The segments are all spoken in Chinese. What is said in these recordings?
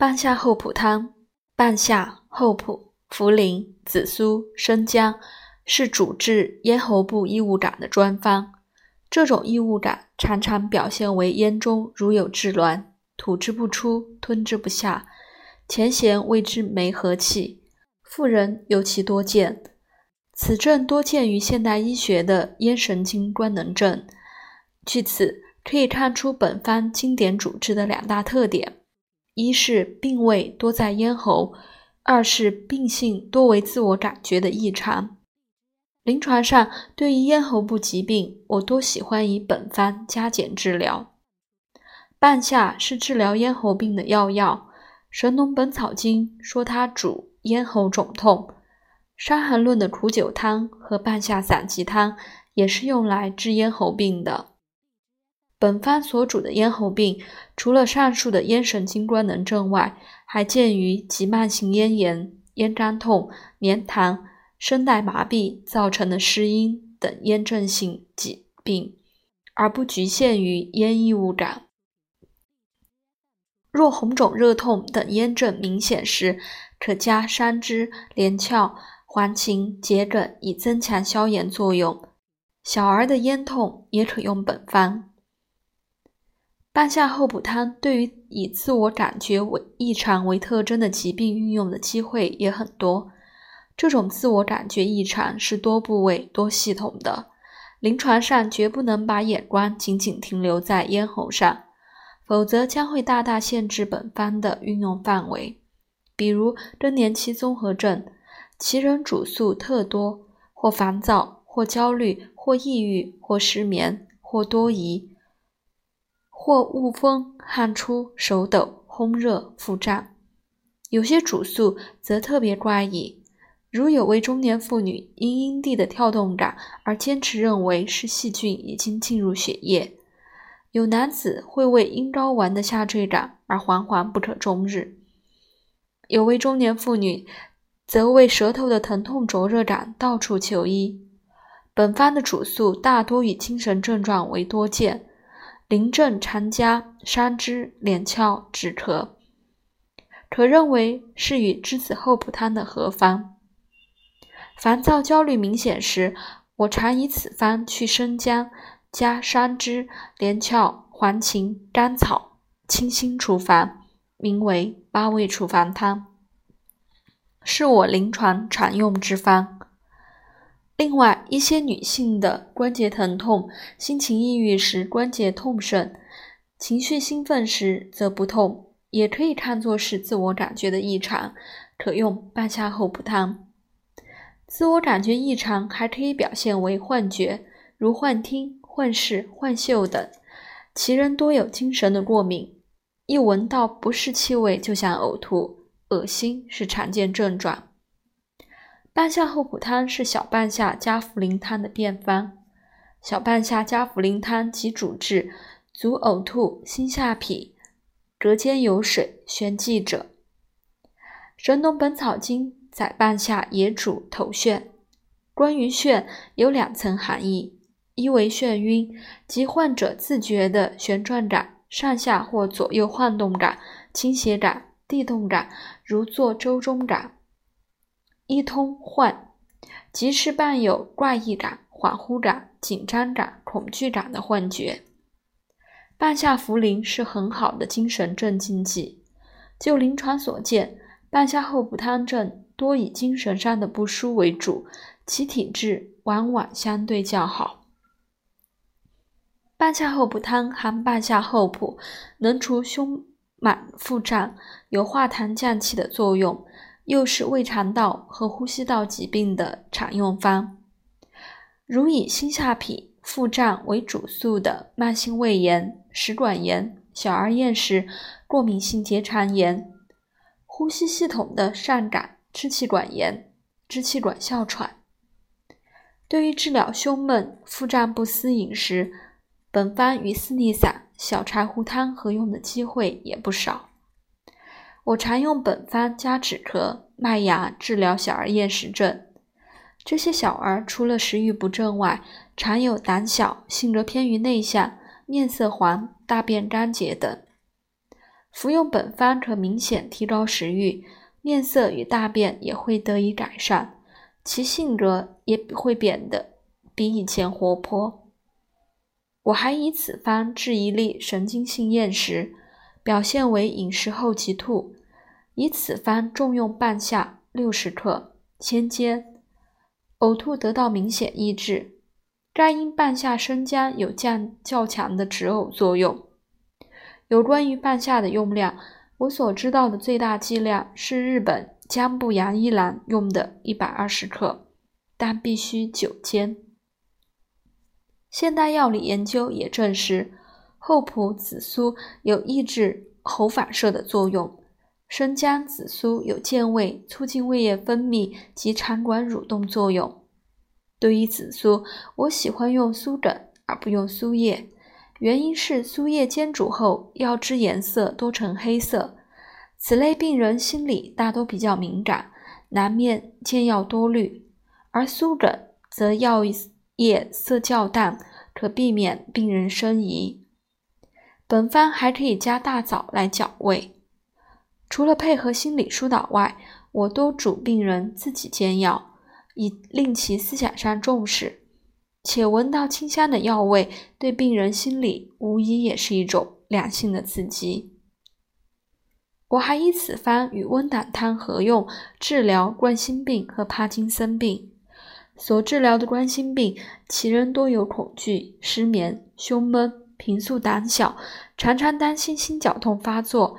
半夏厚朴汤，半夏、厚朴、茯苓、紫苏、生姜是主治咽喉部异物感的专方。这种异物感常常表现为咽中如有滞挛，吐之不出，吞之不下，前弦谓之梅核气，妇人尤其多见。此症多见于现代医学的咽神经官能症。据此可以看出本方经典主治的两大特点。一是病位多在咽喉，二是病性多为自我感觉的异常。临床上，对于咽喉部疾病，我多喜欢以本方加减治疗。半夏是治疗咽喉病的药药，《神农本草经》说它主咽喉肿痛，《伤寒论》的苦酒汤和半夏散鸡汤也是用来治咽喉病的。本方所主的咽喉病，除了上述的咽神经官能症外，还见于急慢性咽炎、咽干痛、黏痰、声带麻痹造成的失音等咽症性疾病，而不局限于咽异物感。若红肿、热痛等咽症明显时，可加山栀、连翘、黄芩、桔梗以增强消炎作用。小儿的咽痛也可用本方。半夏厚朴汤对于以自我感觉为异常为特征的疾病运用的机会也很多。这种自我感觉异常是多部位、多系统的，临床上绝不能把眼光仅仅停留在咽喉上，否则将会大大限制本方的运用范围。比如更年期综合症，其人主诉特多，或烦躁，或焦虑，或抑郁，或失眠，或多疑。或恶风、汗出、手抖、烘热、腹胀，有些主诉则特别怪异，如有位中年妇女因阴蒂的跳动感而坚持认为是细菌已经进入血液；有男子会为阴睾丸的下坠感而惶惶不可终日；有位中年妇女则为舌头的疼痛灼热感到处求医。本方的主诉大多以精神症状为多见。临症常加山栀、连翘、止咳，可认为是与栀子厚朴汤的合方。烦躁焦虑明显时，我常以此方去生姜，加山栀、连翘、黄芩、甘草，清心除烦，名为八味处烦汤，是我临床常用之方。另外，一些女性的关节疼痛、心情抑郁时关节痛甚，情绪兴奋时则不痛，也可以看作是自我感觉的异常，可用半夏厚朴汤。自我感觉异常还可以表现为幻觉，如幻听、幻视、幻嗅等，其人多有精神的过敏，一闻到不是气味就想呕吐、恶心是常见症状。半夏厚朴汤是小半夏加茯苓汤的变方。小半夏加茯苓汤即主治足呕吐、心下痞、隔间有水、旋悸者。《神农本草经》载半夏也主头眩。关于眩，有两层含义：一为眩晕，即患者自觉的旋转感、上下或左右晃动感、倾斜感、地动感，如坐舟中感。一通幻，即是伴有怪异感、恍惚感、紧张感、恐惧感的幻觉。半夏茯苓是很好的精神镇静剂。就临床所见，半夏厚朴汤症多以精神上的不舒为主，其体质往往相对较好。半夏厚朴汤含半夏厚朴，能除胸满腹胀，有化痰降气的作用。又是胃肠道和呼吸道疾病的常用方。如以心下痞、腹胀为主诉的慢性胃炎、食管炎、小儿厌食、过敏性结肠炎、呼吸系统的上感、支气管炎、支气管哮喘，对于治疗胸闷、腹胀不思饮食，本方与四逆散、小柴胡汤合用的机会也不少。我常用本方加止咳、麦芽治疗小儿厌食症。这些小儿除了食欲不振外，常有胆小、性格偏于内向、面色黄、大便干结等。服用本方可明显提高食欲，面色与大便也会得以改善，其性格也会变得比以前活泼。我还以此方治一例神经性厌食，表现为饮食后即吐，以此方重用半夏六十克，先煎，呕吐得到明显抑制。该因半夏生姜有降较强的止呕作用。有关于半夏的用量，我所知道的最大剂量是日本江部洋一郎用的一百二十克，但必须久煎。现代药理研究也证实，厚朴紫苏有抑制喉反射的作用，生姜紫苏有健胃、促进胃液分泌及肠管蠕动作用。对于紫苏，我喜欢用苏梗而不用苏叶，原因是苏叶煎煮后药汁颜色多呈黑色，此类病人心里大都比较敏感，难免见药多虑；而苏梗则药液色较淡，可避免病人生疑。本方还可以加大枣来搅胃。除了配合心理疏导外，我多嘱病人自己煎药。以令其思想上重视，且闻到清香的药味，对病人心理无疑也是一种良性的刺激。我还以此方与温胆汤合用，治疗冠心病和帕金森病。所治疗的冠心病，其人多有恐惧、失眠、胸闷、平素胆小，常常担心心绞痛发作，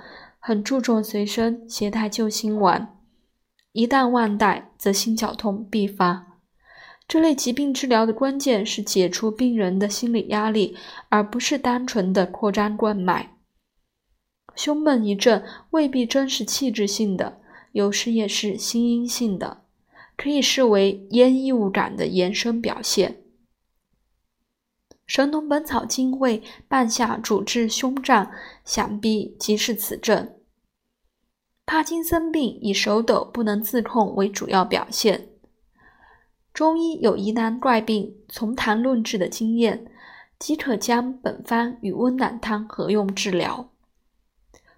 很注重随身携带救心丸。一旦忘带，则心绞痛必发。这类疾病治疗的关键是解除病人的心理压力，而不是单纯的扩张冠脉。胸闷一阵未必真是器质性的，有时也是心因性的，可以视为咽异物感的延伸表现。《神农本草经》为半夏主治胸胀，想必即是此症。帕金森病以手抖不能自控为主要表现。中医有疑难怪病从痰论治的经验，即可将本方与温胆汤合用治疗。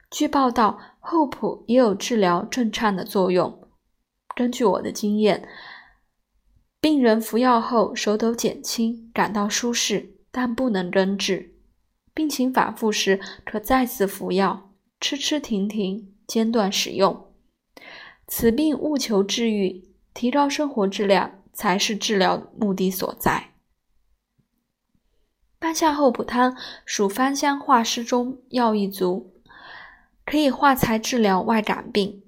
据报道，厚朴也有治疗震颤的作用。根据我的经验，病人服药后手抖减轻，感到舒适，但不能根治。病情反复时，可再次服药，吃吃停停。间断使用，此病务求治愈，提高生活质量才是治疗目的所在。半夏厚朴汤属芳香化湿中药一族，可以化财治疗外感病，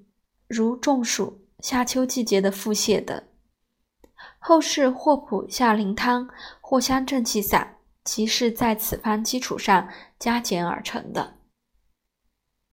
如中暑、夏秋季节的腹泻等。后世霍普夏灵汤、藿香正气散，即是在此方基础上加减而成的。